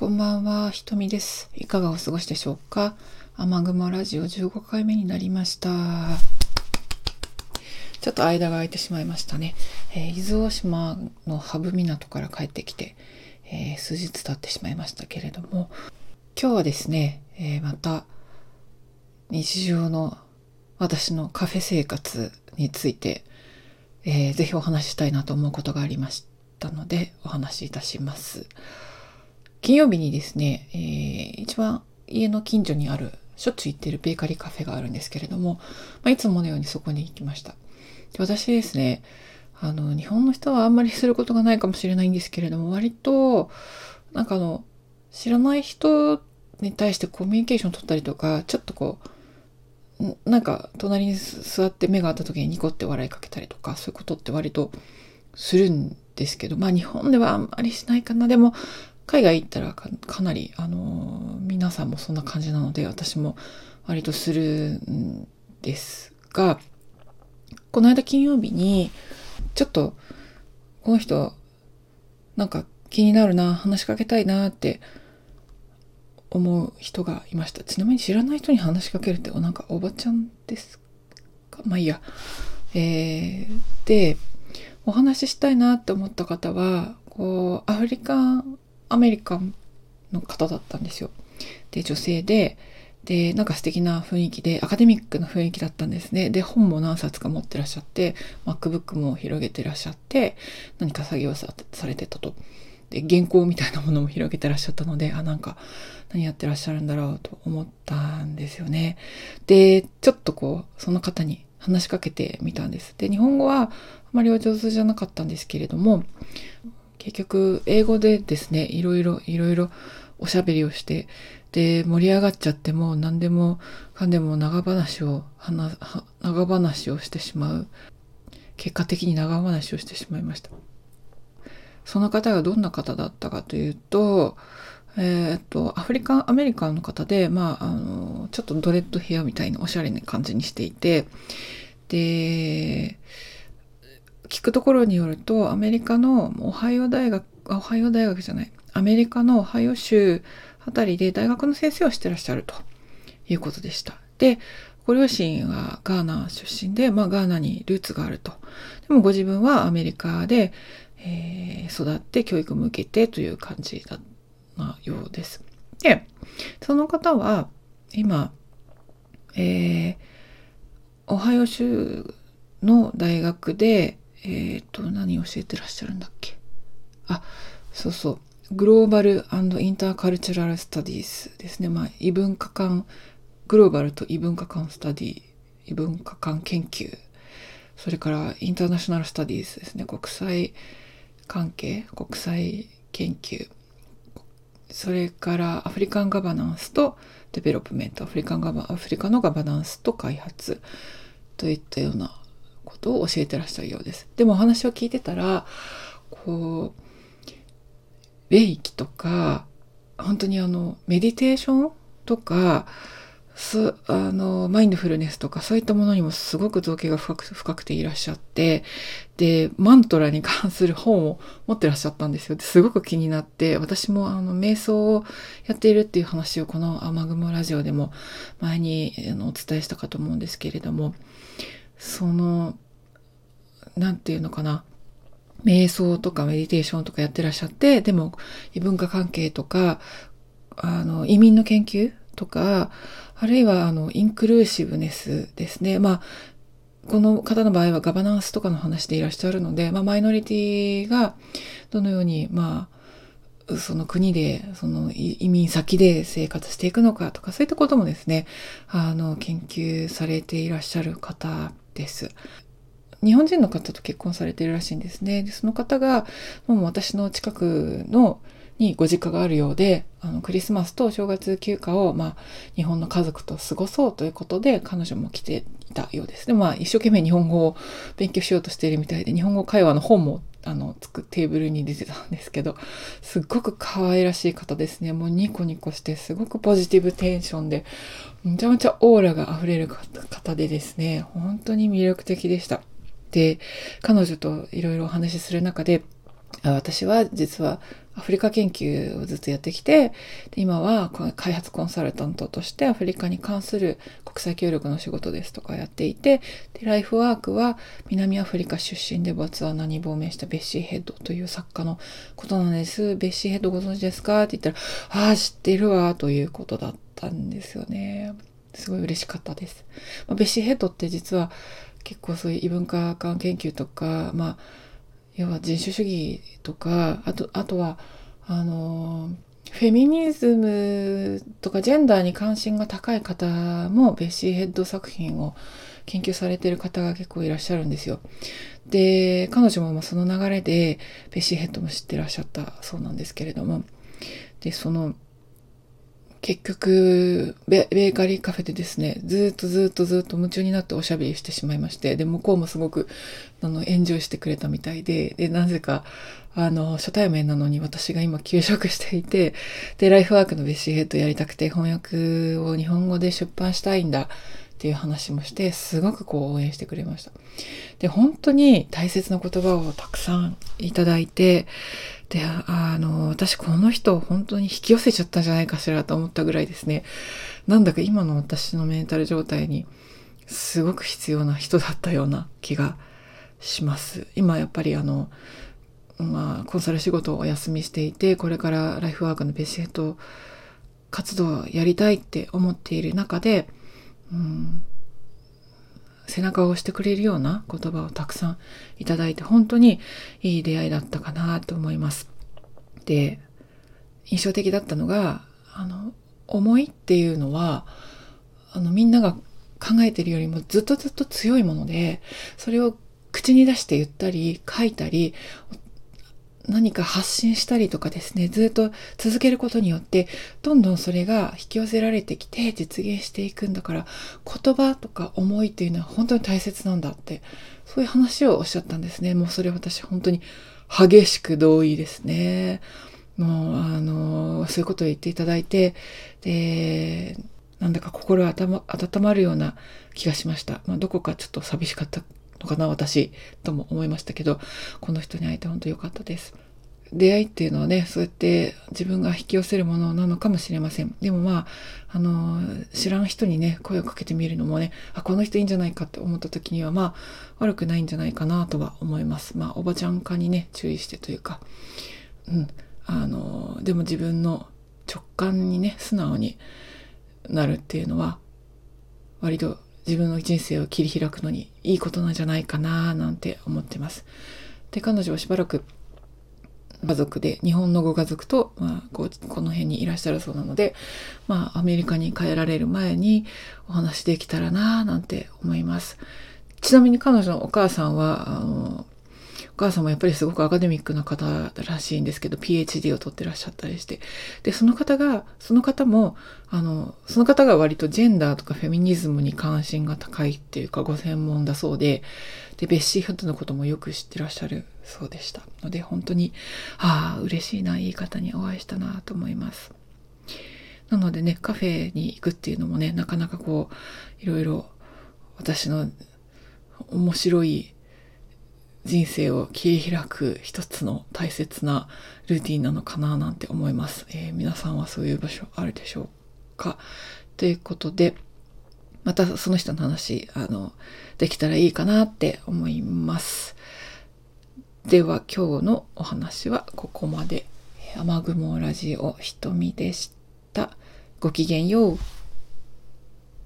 こんばんは、ひとみです。いかがお過ごしでしょうか？雨雲ラジオ15回目になりました。ちょっと間が空いてしまいましたね。えー、伊豆大島のハブ港から帰ってきて、えー、数日経ってしまいましたけれども、今日はですね、えー、また日常の私のカフェ生活について、えー、ぜひお話ししたいなと思うことがありましたので、お話しいたします。金曜日にですね、えー、一番家の近所にある、しょっちゅう行ってるベーカリーカフェがあるんですけれども、まあ、いつものようにそこに行きました。で私ですね、あの、日本の人はあんまりすることがないかもしれないんですけれども、割と、なんかあの、知らない人に対してコミュニケーション取ったりとか、ちょっとこう、なんか隣に座って目が合った時にニコって笑いかけたりとか、そういうことって割とするんですけど、まあ日本ではあんまりしないかな。でも、海外行ったらかなり、あの皆さんもそんな感じなので、私も割とするんですが、この間金曜日に、ちょっと、この人、なんか気になるな、話しかけたいなって思う人がいました。ちなみに知らない人に話しかけるって、なんかおばちゃんですか？まあいいや。えー、で、お話ししたいなって思った方は、こう、アフリカアメリカンの方だったんですよ。で、女性で、で、なんか素敵な雰囲気で、アカデミックな雰囲気だったんですね。で、本も何冊か持ってらっしゃって、MacBook も広げてらっしゃって、何か作業されてたと。で、原稿みたいなものも広げてらっしゃったので、あ、なんか、何やってらっしゃるんだろうと思ったんですよね。で、ちょっとこう、その方に話しかけてみたんです。で、日本語はあまりお上手じゃなかったんですけれども、結局、英語でですね、いろいろ、いろいろおしゃべりをして、で、盛り上がっちゃっても何でもかんでも長話を、長話をしてしまう。結果的に長話をしてしまいました。その方がどんな方だったかというと、えっ、と、アフリカン、アメリカンの方で、まあ、あの、ちょっとドレッドヘアみたいなおしゃれな感じにしていて、で、聞くところによると、アメリカのオハイオ大学、オハイオ大学じゃない、アメリカのオハイオ州あたりで大学の先生をしてらっしゃるということでした。で、ご両親はガーナ出身で、まあガーナにルーツがあると。でもご自分はアメリカで、えー、育って教育も受けてという感じだなようです。で、その方は今、えー、オハイオ州の大学で、えっ、ー、と、何教えてらっしゃるんだっけ？あ、そうそう。グローバルインターカルチュラルスタディーズですね。まあ、異文化間、グローバルと異文化間スタディ、異文化間研究。それからインターナショナルスタディーズですね。国際関係、国際研究。それからアフリカンガバナンスとデベロップメント。アフリカンガバ、アフリカのガバナンスと開発といったようなことを教えてらっしゃるようです。でもお話を聞いてたら、こう、霊気とか、本当にあの、メディテーションとか、す、あの、マインドフルネスとかそういったものにもすごく造形が深く深くていらっしゃって、で、マントラに関する本を持ってらっしゃったんですよ。すごく気になって、私もあの、瞑想をやっているっていう話をこの雨雲ラジオでも前にあのお伝えしたかと思うんですけれども、その、なんていうのかな。瞑想とかメディテーションとかやってらっしゃって、でも異文化関係とか、あの、移民の研究とか、あるいはあの、インクルーシブネスですね。まあ、この方の場合はガバナンスとかの話でいらっしゃるので、まあ、マイノリティがどのように、まあ、その国で、その移民先で生活していくのかとか、そういったこともですね、あの、研究されていらっしゃる方です。日本人の方と結婚されているらしいんですね。でその方が、もう私の近くの、にご実家があるようで、あの、クリスマスと正月休暇を、まあ、日本の家族と過ごそうということで、彼女も来ていたようです。で、まあ、一生懸命日本語を勉強しようとしているみたいで、日本語会話の本も、あの、つくテーブルに出てたんですけど、すっごく可愛らしい方ですね。もうニコニコして、すごくポジティブテンションで、めちゃめちゃオーラが溢れる方でですね、本当に魅力的でした。で、彼女といろいろお話しする中で、私は実はアフリカ研究をずっとやってきて、今は開発コンサルタントとしてアフリカに関する国際協力の仕事ですとかやっていて、でライフワークは南アフリカ出身でボツワナに亡命したベッシー・ヘッドという作家のことなんです。ベッシー・ヘッドご存知ですか？って言ったら、ああ、知ってるわ、ということだったんですよね。すごい嬉しかったです。まあ、ベッシー・ヘッドって実は結構そういう異文化間研究とか、まあ、要は人種主義とか、あと、あとは、あの、フェミニズムとかジェンダーに関心が高い方もベッシーヘッド作品を研究されている方が結構いらっしゃるんですよ。で、彼女もその流れでベッシーヘッドも知ってらっしゃったそうなんですけれども、で、その、結局ベ、ベーカリーカフェでですね、ずっとずっとずっと夢中になっておしゃべりしてしまいまして、で、向こうもすごく、あの、エンジョイしてくれたみたいで、で、なぜか、あの、初対面なのに私が今休職していて、で、ライフワークのベッシーヘッドやりたくて翻訳を日本語で出版したいんだ。っていう話もして、すごくこう応援してくれました。で、本当に大切な言葉をたくさんいただいて、で、あの、私この人本当に引き寄せちゃったんじゃないかしらと思ったぐらいですね。なんだか今の私のメンタル状態にすごく必要な人だったような気がします。今やっぱりあの、まあ、コンサル仕事をお休みしていて、これからライフワークのベースヘッド活動をやりたいって思っている中で、背中を押してくれるような言葉をたくさんいただいて、本当にいい出会いだったかなと思います。で、印象的だったのが、あの、思いっていうのは、あの、みんなが考えてるよりもずっとずっと強いもので、それを口に出して言ったり、書いたり、何か発信したりとかですね、ずっと続けることによって、どんどんそれが引き寄せられてきて実現していくんだから、言葉とか思いっていうのは本当に大切なんだって、そういう話をおっしゃったんですね。もうそれ私本当に激しく同意ですね。もう、あの、そういうことを言っていただいて、で、なんだか心温まるような気がしました。まあ、どこかちょっと寂しかったのかな、私、とも思いましたけど、この人に会えて本当良かったです。出会いっていうのはね、そうやって自分が引き寄せるものなのかもしれません。でもまあ、あの、知らん人にね、声をかけてみるのもね、あ、この人いいんじゃないかって思った時には、まあ、悪くないんじゃないかなとは思います。まあ、おばちゃん化にね、注意してというか、うん。あの、でも自分の直感にね、素直になるっていうのは、割と自分の人生を切り開くのにいいことなんじゃないかななんて思ってます。で、彼女はしばらく家族で、日本のご家族と、まあ、こう、この辺にいらっしゃるそうなので、まあ、アメリカに帰られる前にお話できたらななんて思います。ちなみに彼女のお母さんは、あの、母さんもやっぱりすごくアカデミックな方らしいんですけど、PhD を取ってらっしゃったりして。で、その方が、その方も、あの、その方が割とジェンダーとかフェミニズムに関心が高いっていうか、ご専門だそうで、で、ベッシーフットのこともよく知ってらっしゃるそうでした。ので、本当に、ああ、嬉しいな、いい方にお会いしたなと思います。なのでね、カフェに行くっていうのもね、なかなかこう、いろいろ私の面白い人生を切り開く一つの大切なルーティンなのかななんて思います。えー、皆さんはそういう場所あるでしょうか？ということで、またその人の話、あの、できたらいいかなって思います。では今日のお話はここまで。雨雲ラジオひとみでした。ごきげんよう。